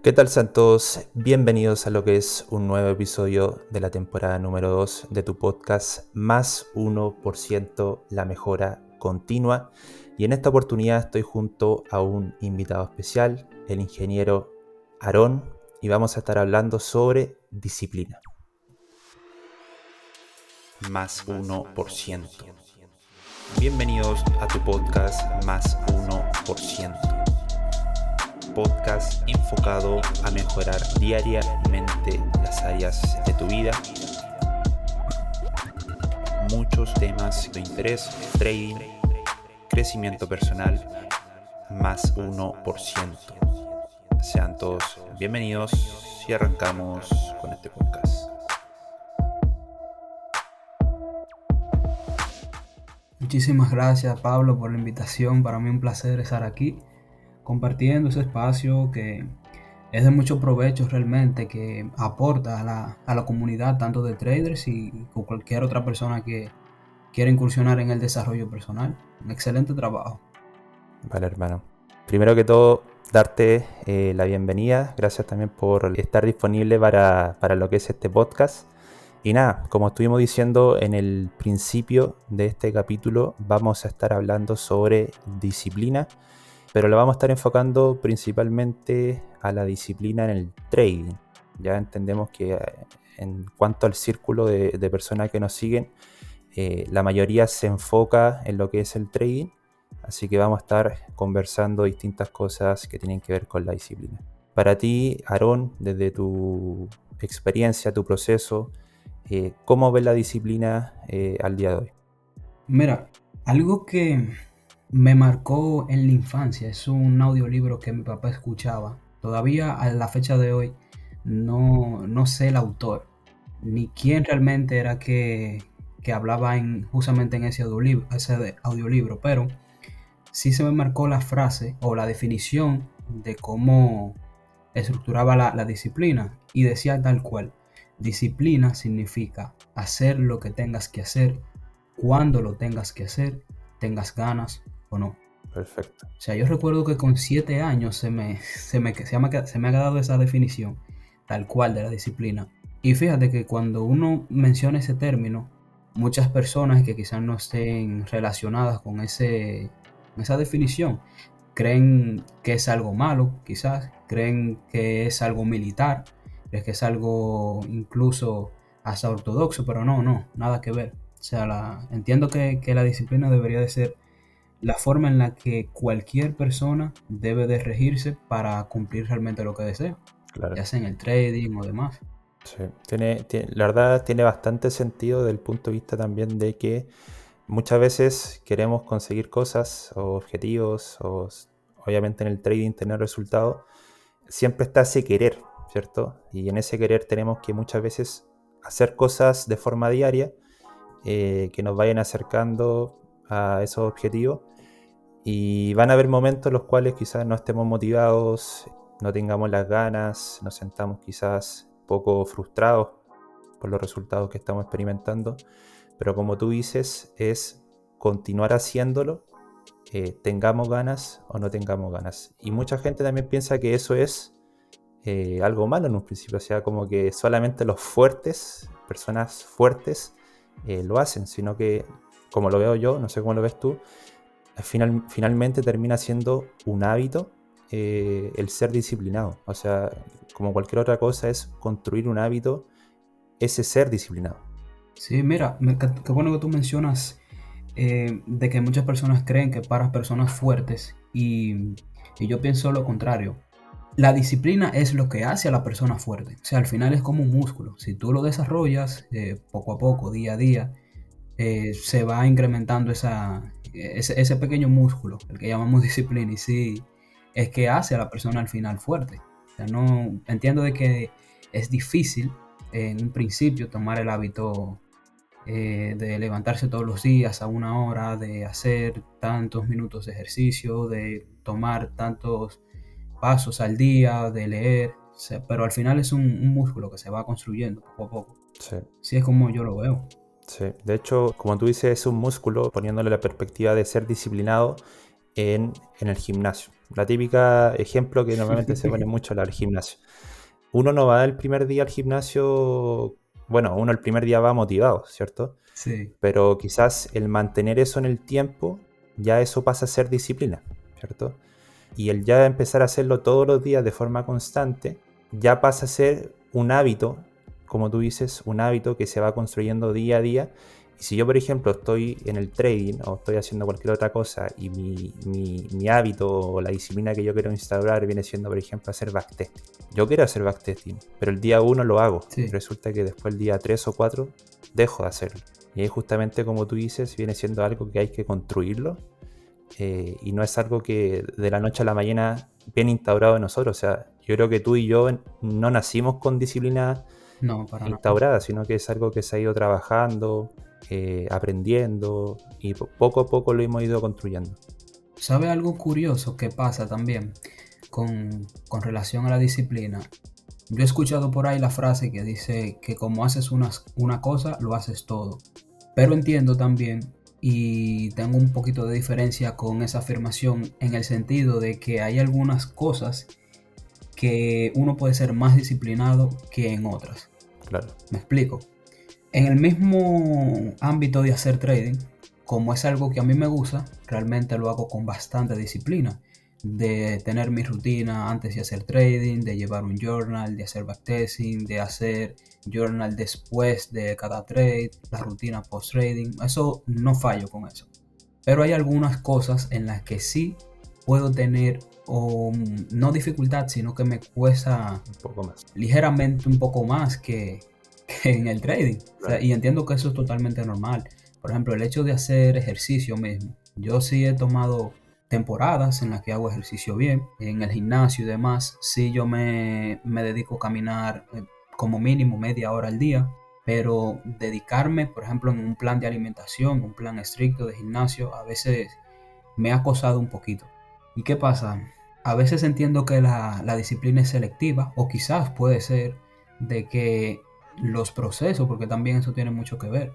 ¿Qué tal Santos? Bienvenidos a lo que es un nuevo episodio de la temporada número 2 de tu podcast Más 1% la mejora continua. Y en esta oportunidad estoy junto a un invitado especial, el ingeniero Aarón, y vamos a estar hablando sobre disciplina. Más 1%. Bienvenidos a tu podcast Más 1% podcast enfocado a mejorar diariamente las áreas de tu vida. Muchos temas de interés, trading, crecimiento personal, más 1%. Sean todos bienvenidos y arrancamos con este podcast. Muchísimas gracias Pablo por la invitación. Para mí un placer estar aquí compartiendo ese espacio que es de mucho provecho realmente, que aporta a la, a la comunidad tanto de traders y cualquier otra persona que quiera incursionar en el desarrollo personal. Un excelente trabajo. Vale, hermano. Primero que todo, darte eh, la bienvenida. Gracias también por estar disponible para, para lo que es este podcast. Y nada, como estuvimos diciendo en el principio de este capítulo, vamos a estar hablando sobre disciplina pero lo vamos a estar enfocando principalmente a la disciplina en el trading. Ya entendemos que eh, en cuanto al círculo de, personas que nos siguen, eh, la mayoría se enfoca en lo que es el trading, así que vamos a estar conversando distintas cosas que tienen que ver con la disciplina. Para ti, Aarón, desde tu experiencia, tu proceso, eh, ¿cómo ves la disciplina al día de hoy? Mira, algo que me marcó en la infancia. Es un audiolibro que mi papá escuchaba. Todavía a la fecha de hoy no, no sé el autor, ni quién realmente era que, que hablaba en, justamente en ese audiolibro, ese audiolibro, pero sí se me marcó la frase o la definición de cómo estructuraba la, la disciplina y decía tal cual, disciplina significa hacer lo que tengas que hacer, cuando lo tengas que hacer, tengas ganas o no. Perfecto. O sea, yo recuerdo que con siete años se me, se me, se me, se me ha dado esa definición tal cual de la disciplina. Y fíjate que cuando uno menciona ese término, muchas personas que quizás no estén relacionadas con, ese, esa definición, creen que es algo malo, quizás, creen que es algo militar, creen que es algo incluso hasta ortodoxo, pero no, no, nada que ver. O sea, la, entiendo que, que la disciplina debería de ser la forma en la que cualquier persona debe de regirse para cumplir realmente lo que desea, ya sea en el trading o demás. Sí, tiene, la verdad tiene bastante sentido desde el punto de vista también de que muchas veces queremos conseguir cosas o objetivos o obviamente en el trading tener resultados, siempre está ese querer, ¿cierto? Y en ese querer tenemos que muchas veces hacer cosas de forma diaria eh, que nos vayan acercando a esos objetivos y van a haber momentos en los cuales quizás no estemos motivados, no tengamos las ganas, nos sentamos quizás poco frustrados por los resultados que estamos experimentando. Pero como tú dices, es continuar haciéndolo, eh, tengamos ganas o no tengamos ganas. Y mucha gente también piensa que eso es eh, algo malo en un principio, o sea, como que solamente los fuertes, personas fuertes, eh, lo hacen, sino que, como lo veo yo, no sé cómo lo ves tú, final, finalmente termina siendo un hábito eh, el ser disciplinado. O sea, como cualquier otra cosa, es construir un hábito, ese ser disciplinado. Sí, mira, qué bueno que tú mencionas eh, de que muchas personas creen que para personas fuertes y, yo pienso lo contrario. La disciplina es lo que hace a la persona fuerte. O sea, al final es como un músculo. Si tú lo desarrollas eh, poco a poco, día a día, se va incrementando esa, ese, pequeño músculo, el que llamamos disciplina, y sí, es que hace a la persona al final fuerte. O sea, no, entiendo de que es difícil en un principio tomar el hábito eh, de levantarse todos los días a una hora, de hacer tantos minutos de ejercicio, de tomar tantos pasos al día, de leer, pero al final es un, músculo que se va construyendo poco a poco. Sí. Así es como yo lo veo. Sí, de hecho, como tú dices, es un músculo poniéndole la perspectiva de ser disciplinado en, el gimnasio. La típica ejemplo que normalmente se pone mucho al gimnasio. Uno no va el primer día al gimnasio, bueno, uno el primer día va motivado, ¿cierto? Sí. Pero quizás el mantener eso en el tiempo, ya eso pasa a ser disciplina, ¿cierto? Y el ya empezar a hacerlo todos los días de forma constante, ya pasa a ser un hábito, como tú dices, un hábito que se va construyendo día a día y si yo, por ejemplo, estoy en el trading o estoy haciendo cualquier otra cosa y mi, hábito o la disciplina que yo quiero instaurar viene siendo, por ejemplo, hacer backtesting. Yo quiero hacer backtesting, pero el día 1 lo hago. Y resulta que después el día 3 o 4 dejo de hacerlo. Y ahí justamente como tú dices, viene siendo algo que hay que construirlo eh, y no es algo que de la noche a la mañana viene instaurado en nosotros. O sea, yo creo que tú y yo no nacimos con disciplina instaurada, sino que es algo que se ha ido trabajando, eh, aprendiendo y poco a poco lo hemos ido construyendo. ¿Sabe algo curioso que pasa también con, relación a la disciplina? Yo he escuchado por ahí la frase que dice que como haces una, una cosa, lo haces todo. Pero entiendo también y tengo un poquito de diferencia con esa afirmación en el sentido de que hay algunas cosas que uno puede ser más disciplinado que en otras. Claro. Me explico. En el mismo ámbito de hacer trading, como es algo que a mí me gusta, realmente lo hago con bastante disciplina. De tener mi rutina antes de hacer trading, de llevar un journal, de hacer backtesting, de hacer journal después de cada trade, la rutina post trading. Eso no fallo con eso. Pero hay algunas cosas en las que sí puedo tener o no dificultad, sino que me cuesta un poco más. ligeramente un poco más que, en el trading. y entiendo que eso es totalmente normal. Por ejemplo, el hecho de hacer ejercicio mismo. Yo sí he tomado temporadas en las que hago ejercicio bien, en el gimnasio y demás. Sí yo me, me dedico a caminar eh, como mínimo media hora al día, pero dedicarme, por ejemplo, en un plan de alimentación, un plan estricto de gimnasio, a veces me ha costado un poquito. ¿Y qué pasa? A veces entiendo que la, la disciplina es selectiva, o quizás puede ser de que los procesos, porque también eso tiene mucho que ver.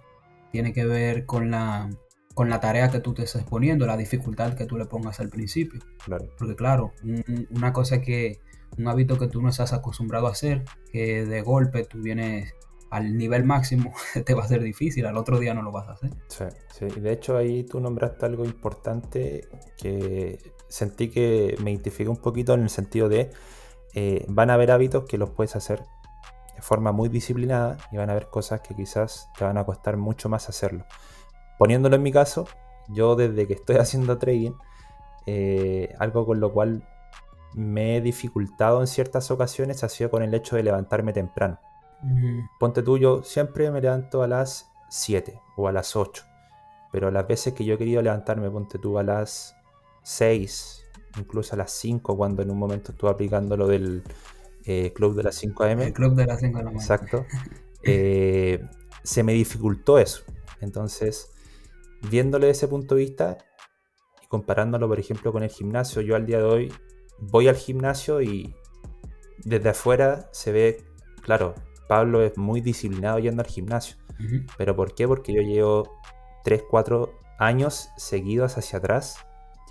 Tiene que ver con la, con la tarea que tú te estás poniendo, la dificultad que tú le pongas al principio. Claro. Porque claro, una cosa que, un hábito que tú no estás acostumbrado a hacer, que de golpe tú vienes al nivel máximo, te va a ser difícil, al otro día no lo vas a hacer. Sí, sí. De hecho ahí tú nombraste algo importante que sentí que me identifiqué un poquito en el sentido de eh, van a haber hábitos que los puedes hacer de forma muy disciplinada y van a haber cosas que quizás te van a costar mucho más hacerlo. Poniéndolo en mi caso, yo desde que estoy haciendo trading, eh, algo con lo cual me he dificultado en ciertas ocasiones ha sido con el hecho de levantarme temprano. Ponte tú, yo siempre me levanto a las 7 o a las 8, pero las veces que yo he querido levantarme, ponte tú a las 6, incluso a las 5, cuando en un momento estuve aplicando lo del eh, Club de las 5 AM. El Club de las 5 AM. Exacto. Eh, se me dificultó eso. Entonces, viéndole desde ese punto de vista y comparándolo, por ejemplo, con el gimnasio, yo al día de hoy voy al gimnasio y desde afuera se ve, claro, Pablo es muy disciplinado yendo al gimnasio. ¿Pero por qué? Porque yo llevo 3, 4 años seguidos hacia atrás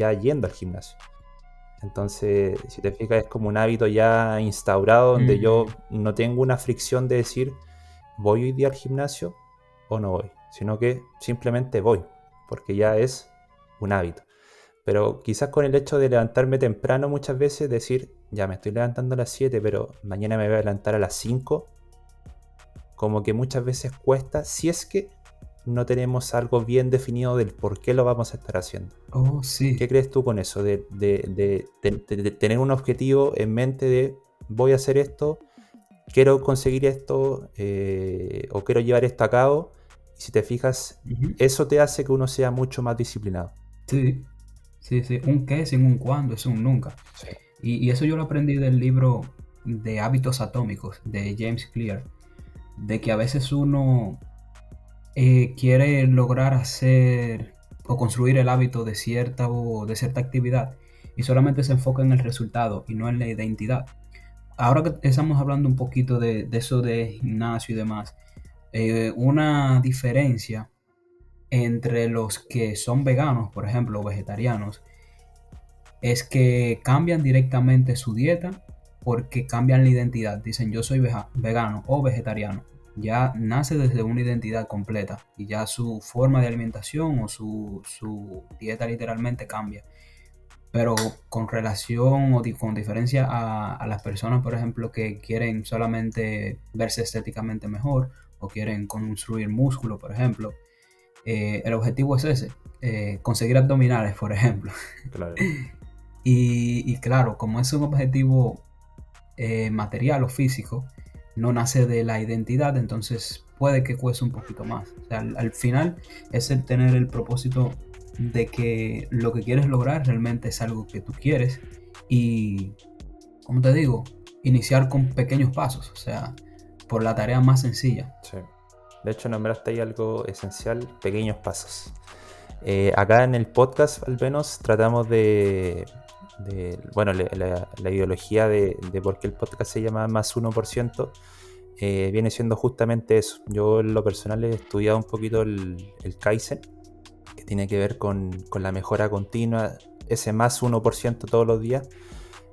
ya yendo al gimnasio. Entonces, si te fijas, es como un hábito ya instaurado donde yo no tengo una fricción de decir, ¿voy hoy día al gimnasio o no voy? Sino que simplemente voy, porque ya es un hábito. Pero quizás con el hecho de levantarme temprano muchas veces, decir, ya me estoy levantando a las 7, pero mañana me voy a levantar a las 5, como que muchas veces cuesta, si es que no tenemos algo bien definido del por qué lo vamos a estar haciendo. Oh, sí. ¿Qué crees tú con eso? De, tener un objetivo en mente de voy a hacer esto, quiero conseguir esto eh, o quiero llevar esto a cabo. Y si te fijas, eso te hace que uno sea mucho más disciplinado. Sí, sí, sí. Un qué sin un cuándo, es un nunca. Y, y eso yo lo aprendí del libro de hábitos atómicos de James Clear. De que a veces uno eh, quiere lograr hacer o construir el hábito de cierta o de cierta actividad y solamente se enfoca en el resultado y no en la identidad. Ahora que estamos hablando un poquito de, eso de gimnasio y demás, eh, una diferencia entre los que son veganos, por ejemplo, o vegetarianos, es que cambian directamente su dieta porque cambian la identidad. Dicen yo soy vegano o vegetariano. Ya nace desde una identidad completa y ya su forma de alimentación o su, dieta literalmente cambia. Pero con relación o con diferencia a, las personas, por ejemplo, que quieren solamente verse estéticamente mejor o quieren construir músculo, por ejemplo, eh, el objetivo es ese, eh, conseguir abdominales, por ejemplo. y, claro, como es un objetivo eh, material o físico, no nace de la identidad, entonces puede que cueste un poquito más. O sea, al, final es el tener el propósito de que lo que quieres lograr realmente es algo que tú quieres y, como te digo, iniciar con pequeños pasos, o sea, por la tarea más sencilla. Sí. De hecho, nombraste ahí algo esencial, pequeños pasos. Eh, acá en el podcast, al menos, tratamos de. Bueno, la, ideología de, por qué el podcast se llama Más 1%. Eh, viene siendo justamente eso. Yo en lo personal he estudiado un poquito el, Kaizen, que tiene que ver con, con, la mejora continua, ese más 1% todos los días.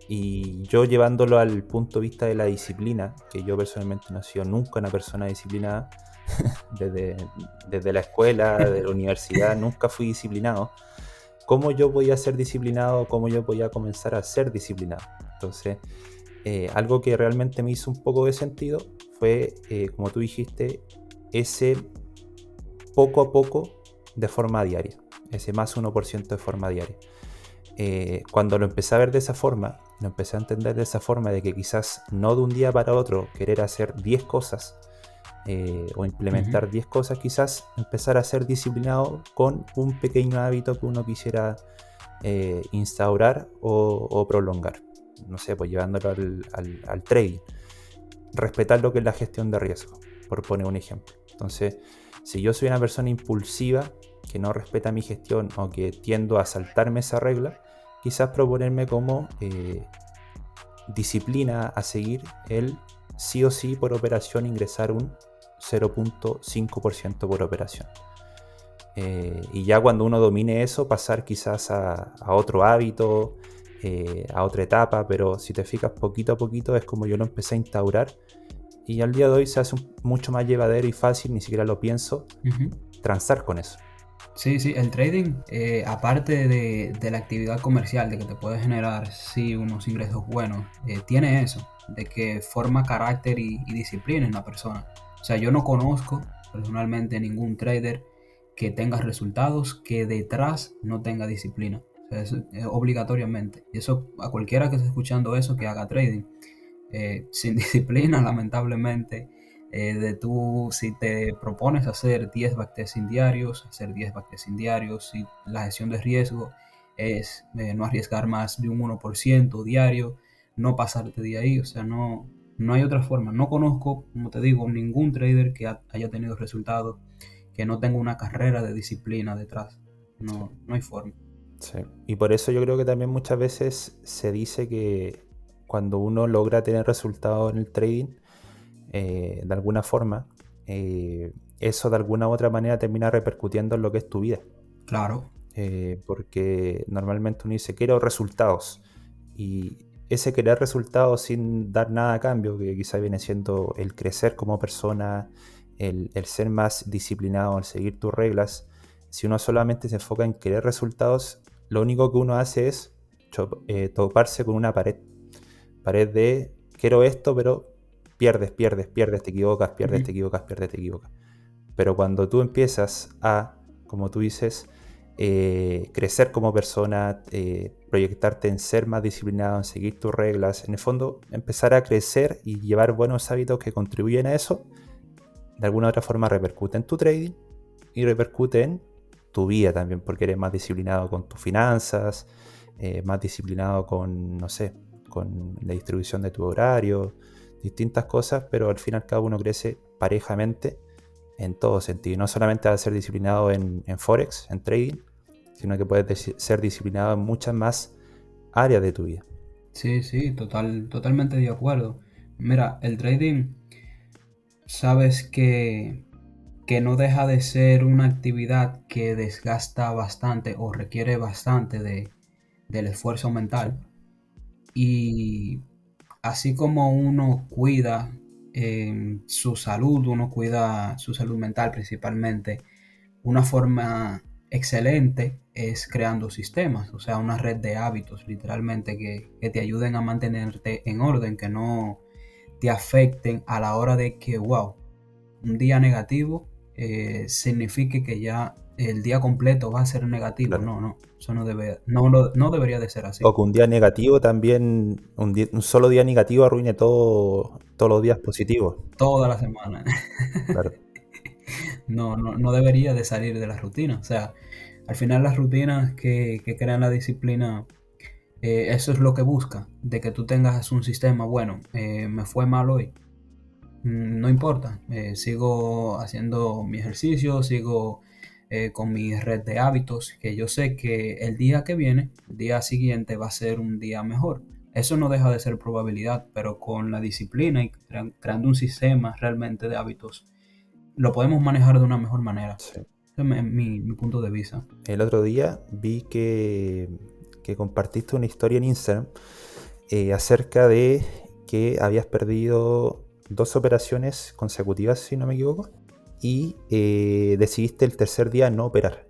Y yo llevándolo al punto de vista de la disciplina, que yo personalmente no he sido nunca una persona disciplinada, desde, desde la escuela, de la universidad, nunca fui disciplinado. ¿Cómo yo voy a ser disciplinado? ¿Cómo yo voy a comenzar a ser disciplinado? Entonces, eh, algo que realmente me hizo un poco de sentido fue, eh, como tú dijiste, ese poco a poco de forma diaria, ese más 1% de forma diaria. Eh, cuando lo empecé a ver de esa forma, lo empecé a entender de esa forma de que quizás no de un día para otro querer hacer 10 cosas eh, o implementar 10 cosas, quizás empezar a ser disciplinado con un pequeño hábito que uno quisiera eh, instaurar o, prolongar. No sé, pues llevándolo al, trading. Respetar lo que es la gestión de riesgo, por poner un ejemplo. Entonces, si yo soy una persona impulsiva que no respeta mi gestión o que tiendo a saltarme esa regla, quizás proponerme como eh, disciplina a seguir el sí o sí por operación ingresar un 0.5% por operación. Eh, y ya cuando uno domine eso, pasar quizás a, otro hábito, eh, a otra etapa, pero si te fijas poquito a poquito es como yo lo empecé a instaurar y al día de hoy se hace mucho más llevadero y fácil, ni siquiera lo pienso, transar con eso. Sí, sí, el trading, eh, aparte de, la actividad comercial, de que te puede generar, sí, unos ingresos buenos, tiene eso, de que forma carácter y disciplina en la persona. O sea, yo no conozco personalmente ningún trader que tenga resultados que detrás no tenga disciplina. O sea, obligatoriamente. Y eso a cualquiera que esté escuchando eso que haga trading. Eh, sin disciplina, lamentablemente, eh, de tú, si te propones hacer 10 backtesting diarios, hacer 10 backtesting diarios, si la gestión de riesgo es eh, no arriesgar más de un 1% diario, no pasarte de ahí, o sea, no, no hay otra forma. No conozco, como te digo, ningún trader que haya tenido resultados que no tenga una carrera de disciplina detrás. No, no hay forma. Sí. Y por eso yo creo que también muchas veces se dice que cuando uno logra tener resultados en el trading, eh, de alguna forma, eh, eso de alguna u otra manera termina repercutiendo en lo que es tu vida. Claro. Eh, porque normalmente uno dice, quiero resultados. Y ese querer resultados sin dar nada a cambio, que quizá viene siendo el crecer como persona, el, ser más disciplinado, el seguir tus reglas, si uno solamente se enfoca en querer resultados, lo único que uno hace es eh, toparse con una pared. Pared de quiero esto, pero pierdes, pierdes, pierdes, te equivocas, pierdes, te equivocas, pierdes, te equivocas. Pero cuando tú empiezas a, como tú dices, eh, crecer como persona, eh, proyectarte en ser más disciplinado, en seguir tus reglas, en el fondo empezar a crecer y llevar buenos hábitos que contribuyen a eso, de alguna otra forma repercute en tu trading y repercute en tu vida también, porque eres más disciplinado con tus finanzas, eh, más disciplinado con, no sé, con la distribución de tu horario, distintas cosas, pero al final cada uno crece parejamente en todo sentido. No solamente a ser disciplinado en Forex, en trading, sino que puedes ser disciplinado en muchas más áreas de tu vida. Sí, sí, total, totalmente de acuerdo. Mira, el trading, sabes que, que no deja de ser una actividad que desgasta bastante o requiere bastante de, del esfuerzo mental. Y así como uno cuida eh, su salud, uno cuida su salud mental principalmente, una forma excelente es creando sistemas, o sea, una red de hábitos literalmente que, que te ayuden a mantenerte en orden, que no te afecten a la hora de que, wow, un día negativo eh, signifique que ya el día completo va a ser negativo. No, no, eso no, debe, no, no, debería de ser así. O que un día negativo también, un, solo día negativo arruine todo, todos los días positivos. Toda la semana. Claro. No, no, no debería de salir de la rutina. O sea, al final las rutinas que, que crean la disciplina, eh, eso es lo que busca, de que tú tengas un sistema, bueno, eh, me fue mal hoy, no importa, eh, sigo haciendo mi ejercicio, sigo con mi red de hábitos, que yo sé que el día que viene, el día siguiente va a ser un día mejor. Eso no deja de ser probabilidad, pero con la disciplina y creando un sistema realmente de hábitos, lo podemos manejar de una mejor manera. Ese es mi, punto de vista. El otro día vi que, que compartiste una historia en Instagram eh, acerca de que habías perdido dos operaciones consecutivas, si no me equivoco, y eh, decidiste el tercer día no operar.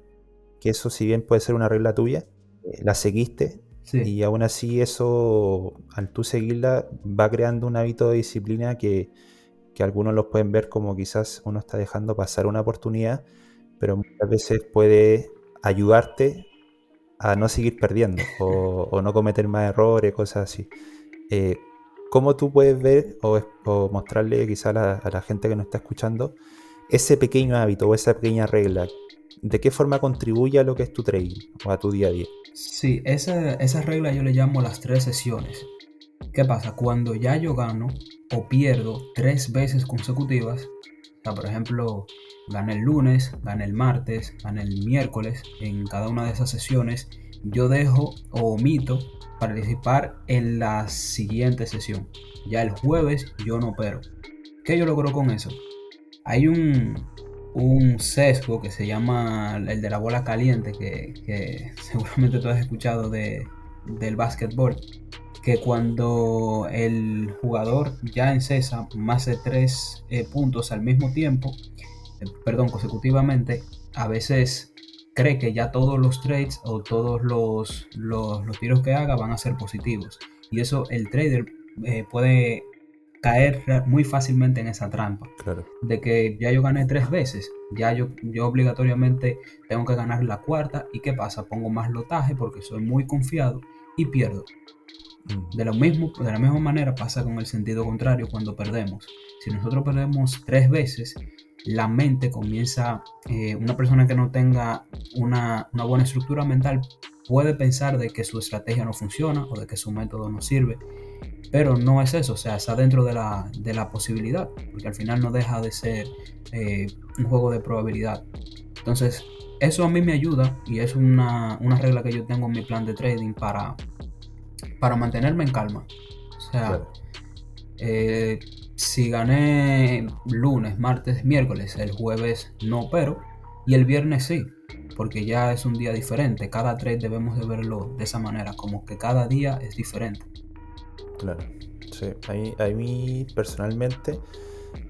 Que eso, si bien puede ser una regla tuya, eh, la seguiste y aún así eso, al tú seguirla, va creando un hábito de disciplina que, que algunos los pueden ver como quizás uno está dejando pasar una oportunidad, pero muchas veces puede ayudarte a no seguir perdiendo o, no cometer más errores, cosas así. Eh, ¿Cómo tú puedes ver o, mostrarle quizá a la, gente que nos está escuchando ese pequeño hábito o esa pequeña regla? ¿De qué forma contribuye a lo que es tu trading o a tu día a día? Sí, esa, esa regla yo le llamo las tres sesiones. ¿Qué pasa? Cuando ya yo gano o pierdo tres veces consecutivas, o sea, por ejemplo, gané el lunes, gané el martes, gané el miércoles, en cada una de esas sesiones, yo dejo o omito participar en la siguiente sesión. Ya el jueves yo no opero. ¿Qué yo logro con eso? Hay un, un sesgo que se llama el de la bola caliente, que, seguramente tú has escuchado de, del básquetbol, que cuando el jugador ya encesa más de tres eh, puntos al mismo tiempo, eh, perdón, consecutivamente, a veces cree que ya todos los trades o todos los, los, tiros que haga van a ser positivos. Y eso el trader eh, puede caer muy fácilmente en esa trampa. De que ya yo gané tres veces, ya yo, yo obligatoriamente tengo que ganar la cuarta. ¿Y qué pasa? Pongo más lotaje porque soy muy confiado y pierdo. Mm. De, lo mismo, de la misma manera pasa con el sentido contrario cuando perdemos. Si nosotros perdemos tres veces, la mente comienza, eh, una persona que no tenga una, buena estructura mental puede pensar de que su estrategia no funciona o de que su método no sirve, pero no es eso, o sea, está dentro de la, posibilidad, porque al final no deja de ser eh, un juego de probabilidad. Entonces, eso a mí me ayuda y es una, regla que yo tengo en mi plan de trading para, para mantenerme en calma. O sea, eh, si gané lunes, martes, miércoles, el jueves no pero y el viernes sí, porque ya es un día diferente. Cada trade debemos de verlo de esa manera, como que cada día es diferente. Claro, sí. A mí, personalmente,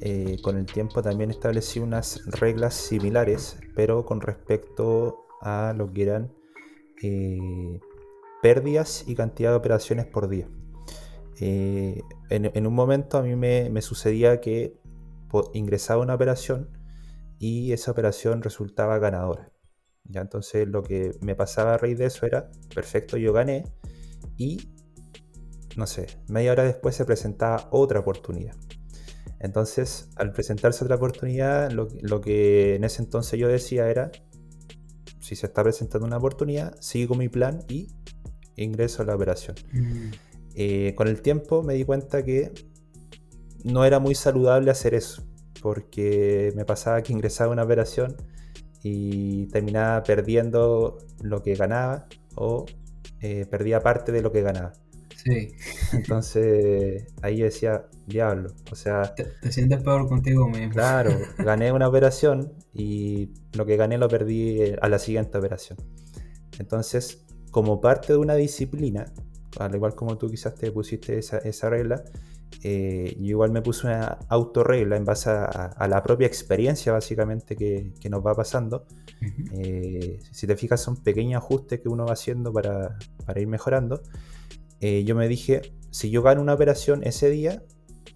eh, con el tiempo también establecí unas reglas similares, pero con respecto a lo que eran eh, pérdidas y cantidad de operaciones por día. Eh, en, un momento a mí me, sucedía que ingresaba una operación y esa operación resultaba ganadora. ¿ya? Entonces lo que me pasaba a raíz de eso era, perfecto, yo gané y, no sé, media hora después se presentaba otra oportunidad. Entonces, al presentarse otra oportunidad, lo, que en ese entonces yo decía era, si se está presentando una oportunidad, sigo mi plan y ingreso a la operación. Mm. Eh, con el tiempo me di cuenta que no era muy saludable hacer eso, porque me pasaba que ingresaba a una operación y terminaba perdiendo lo que ganaba o eh, perdía parte de lo que ganaba. Sí. Entonces ahí decía, diablo, o sea... Te, te, sientes peor contigo mismo. Claro, gané una operación y lo que gané lo perdí a la siguiente operación. Entonces como parte de una disciplina, al igual como tú quizás te pusiste esa, regla, eh, yo igual me puse una autorregla en base a, la propia experiencia básicamente que, nos va pasando. Eh, si te fijas son pequeños ajustes que uno va haciendo para, ir mejorando. Eh, yo me dije, si yo gano una operación ese día,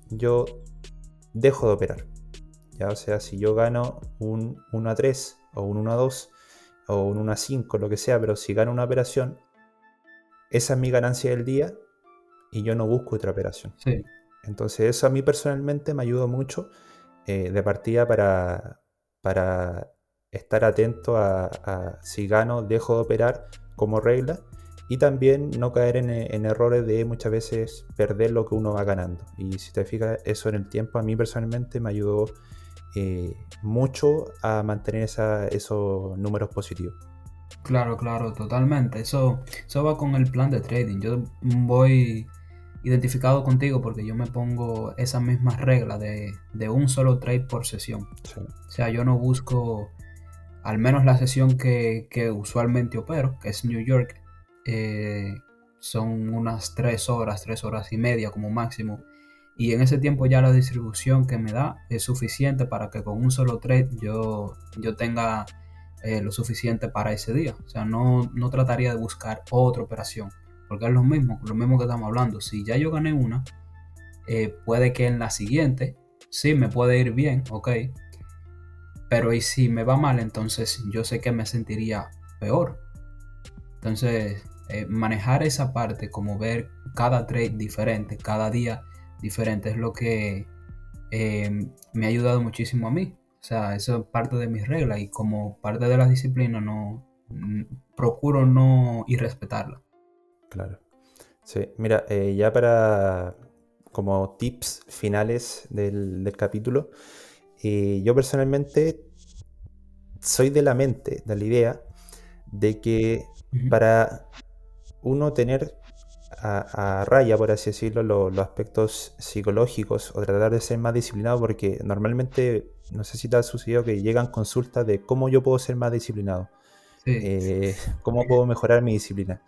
yo dejo de operar. ¿ya? O sea, si yo gano un 1 a 3 o un 1 a 2 o un 1 a 5, lo que sea, pero si gano una operación, esa es mi ganancia del día y yo no busco otra operación. Entonces eso a mí personalmente me ayudó mucho eh, de partida para, para estar atento a, si gano, dejo de operar como regla y también no caer en, en, errores de muchas veces perder lo que uno va ganando. Y si te fijas, eso en el tiempo a mí personalmente me ayudó eh, mucho a mantener esos números positivos. Claro, claro, totalmente. Eso, eso va con el plan de trading. Yo voy identificado contigo porque yo me pongo esas mismas reglas de, un solo trade por sesión. O sea, yo no busco, al menos la sesión que, usualmente opero, que es New York, eh, son unas 3 horas, 3 horas y media como máximo y en ese tiempo ya la distribución que me da es suficiente para que con un solo trade yo, yo tenga eh, lo suficiente para ese día. O sea, no, no trataría de buscar otra operación, porque es lo mismo, lo mismo que estamos hablando. Si ya yo gané una, eh, puede que en la siguiente, sí, me puede ir bien, ok. Pero y si me va mal, entonces yo sé que me sentiría peor. Entonces, eh, manejar esa parte, como ver cada trade diferente, cada día diferente. Es lo que eh, me ha ayudado muchísimo a mí. O sea, eso es parte de mis reglas y como parte de la disciplina no procuro no irrespetarla. Claro. Sí, mira, eh, ya para como tips finales del, capítulo, eh, yo personalmente soy de la mente, de la idea de que para uno tener a, raya, por así decirlo, los aspectos psicológicos o tratar de ser más disciplinado, porque normalmente, no sé si te ha sucedido que llegan consultas de cómo yo puedo ser más disciplinado, eh, cómo puedo mejorar mi disciplina.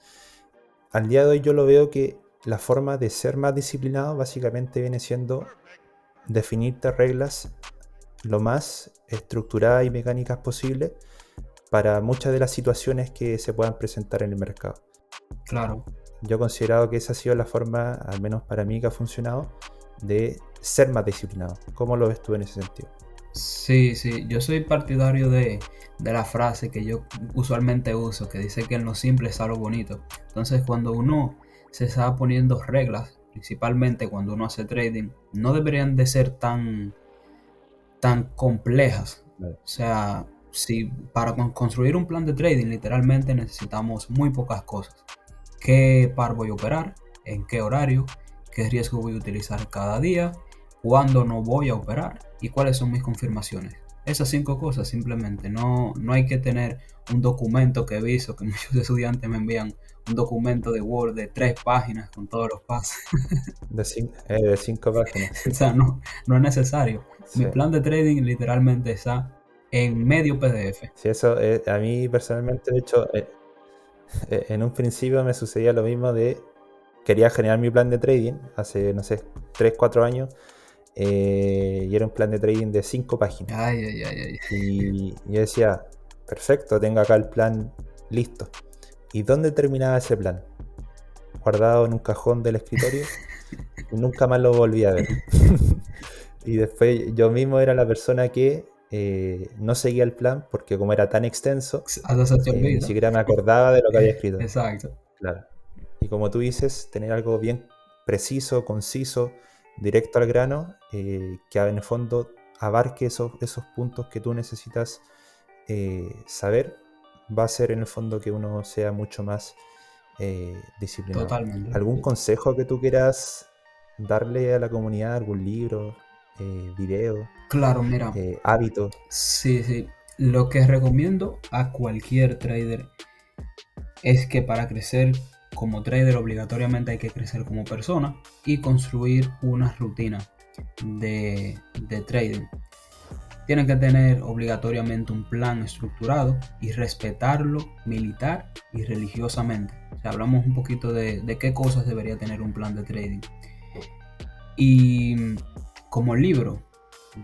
Al día de hoy yo lo veo que la forma de ser más disciplinado básicamente viene siendo definirte reglas lo más estructuradas y mecánicas posible para muchas de las situaciones que se puedan presentar en el mercado. Claro yo he considerado que esa ha sido la forma, al menos para mí, que ha funcionado de ser más disciplinado. ¿Cómo lo ves tú en ese sentido? Sí, sí, yo soy partidario de, la frase que yo usualmente uso, que dice que en lo simple está lo bonito. Entonces, cuando uno se está poniendo reglas, principalmente cuando uno hace trading, no deberían de ser tan, tan complejas. O sea, si para construir un plan de trading literalmente necesitamos muy pocas cosas qué par voy a operar, en qué horario, qué riesgo voy a utilizar cada día, cuándo no voy a operar y cuáles son mis confirmaciones. Esas cinco cosas simplemente, no, no hay que tener un documento que he visto que muchos estudiantes me envían un documento de Word de tres páginas con todos los pasos. De, eh, cinco, páginas. o sea, no, no es necesario. Mi plan de trading literalmente está en medio PDF. Sí, eso eh, a mí personalmente, de hecho, eh, en un principio me sucedía lo mismo de quería generar mi plan de trading hace, no sé, 3, 4 años. Eh, y era un plan de trading de 5 páginas. y yo decía, perfecto, tengo acá el plan listo. ¿Y dónde terminaba ese plan? Guardado en un cajón del escritorio y nunca más lo volví a ver. y después yo mismo era la persona que eh, no seguía el plan porque como era tan extenso, eh, ni siquiera me acordaba de lo que había escrito. Exacto. Claro. Y como tú dices, tener algo bien preciso, conciso, directo al grano, eh, que en el fondo abarque esos, esos puntos que tú necesitas saber, va a ser en el fondo que uno sea mucho más disciplinado. Totalmente. ¿Algún consejo que tú quieras darle a la comunidad? ¿Algún libro? Eh, video, claro, mira, eh, hábitos. Sí, sí. Lo que recomiendo a cualquier trader es que para crecer como trader obligatoriamente hay que crecer como persona y construir una rutina de, de trading. tienen que tener obligatoriamente un plan estructurado y respetarlo militar y religiosamente. O sea, hablamos un poquito de, de qué cosas debería tener un plan de trading. Y como libro,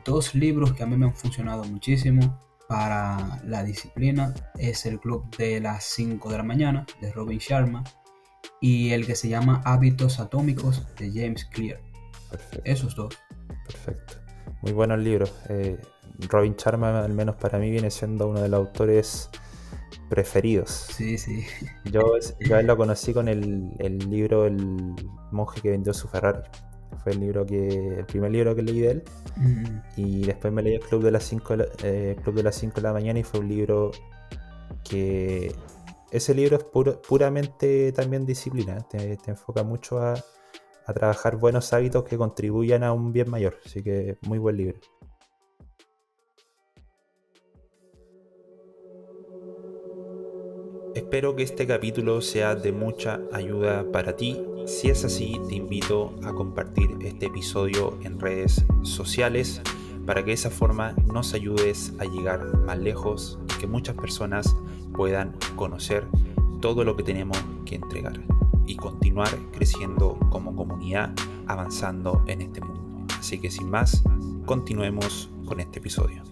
dos libros que a mí me han funcionado muchísimo para la disciplina es el Club de las 5 de la mañana de Robin Sharma y el que se llama Hábitos Atómicos de James Clear. Esos dos. Perfecto. Muy buenos libros. Eh, Robin Sharma, al menos para mí, viene siendo uno de los autores preferidos. Sí, sí. Yo, yo lo conocí con el, el, libro El monje que vendió su Ferrari. Fue el libro que el primer libro que leí de él. Mm. Y después me leí el Club de las 5 eh, Club de las 5 de la mañana y fue un libro que ese libro es puramente también disciplina. Te, te enfoca mucho a, a trabajar buenos hábitos que contribuyan a un bien mayor. Así que muy buen libro. Espero que este capítulo sea de mucha ayuda para ti. Si es así, te invito a compartir este episodio en redes sociales para que de esa forma nos ayudes a llegar más lejos y que muchas personas puedan conocer todo lo que tenemos que entregar y continuar creciendo como comunidad, avanzando en este mundo. Así que sin más, continuemos con este episodio.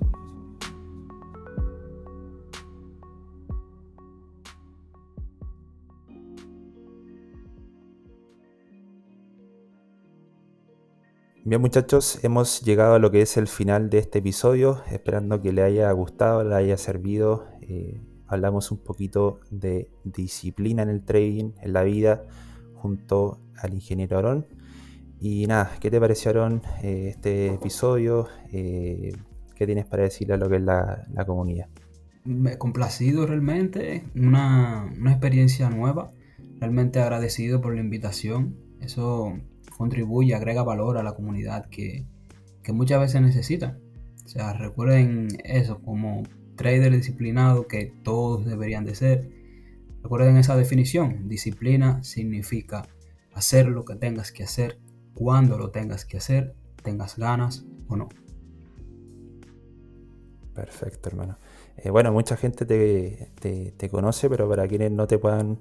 Bien muchachos, hemos llegado a lo que es el final de este episodio, esperando que le haya gustado, le haya servido. Eh, hablamos un poquito de disciplina en el trading, en la vida, junto al ingeniero Aarón. Y nada, ¿qué te pareció Aarón eh, este episodio? Eh, ¿Qué tienes para decirle a lo que es la, comunidad? Me complacido realmente, una, una experiencia nueva, realmente agradecido por la invitación. Eso contribuye, agrega valor a la comunidad que, que muchas veces necesita. O sea, recuerden eso como trader disciplinado que todos deberían de ser. Recuerden esa definición. Disciplina significa hacer lo que tengas que hacer, cuando lo tengas que hacer, tengas ganas o no. Perfecto, hermano. Eh, bueno, mucha gente te, te, conoce, pero para quienes no te puedan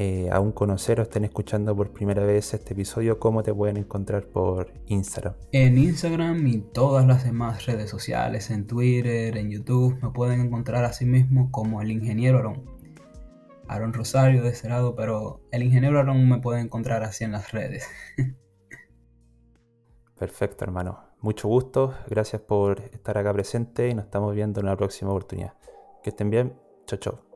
eh, aún conocer o estén escuchando por primera vez este episodio, ¿cómo te pueden encontrar por Instagram? En Instagram y todas las demás redes sociales, en Twitter, en YouTube, me pueden encontrar así mismo como el ingeniero Aaron. Aaron Rosario de ese lado, pero el ingeniero Aaron me puede encontrar así en las redes. Perfecto, hermano. Mucho gusto, gracias por estar acá presente y nos estamos viendo en la próxima oportunidad. Que estén bien, chao, chao.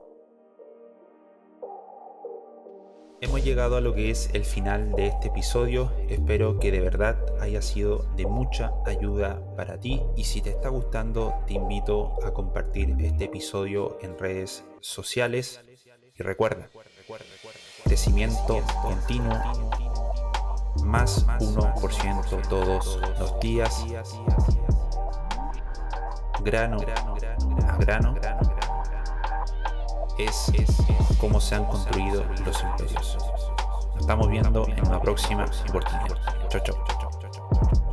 Hemos llegado a lo que es el final de este episodio. Espero que de verdad haya sido de mucha ayuda para ti. Y si te está gustando, te invito a compartir este episodio en redes sociales. Y recuerda, crecimiento continuo, más 1% todos los días, grano a grano es cómo se han construido los imperios. Nos estamos viendo en una próxima oportunidad. Chau, chau.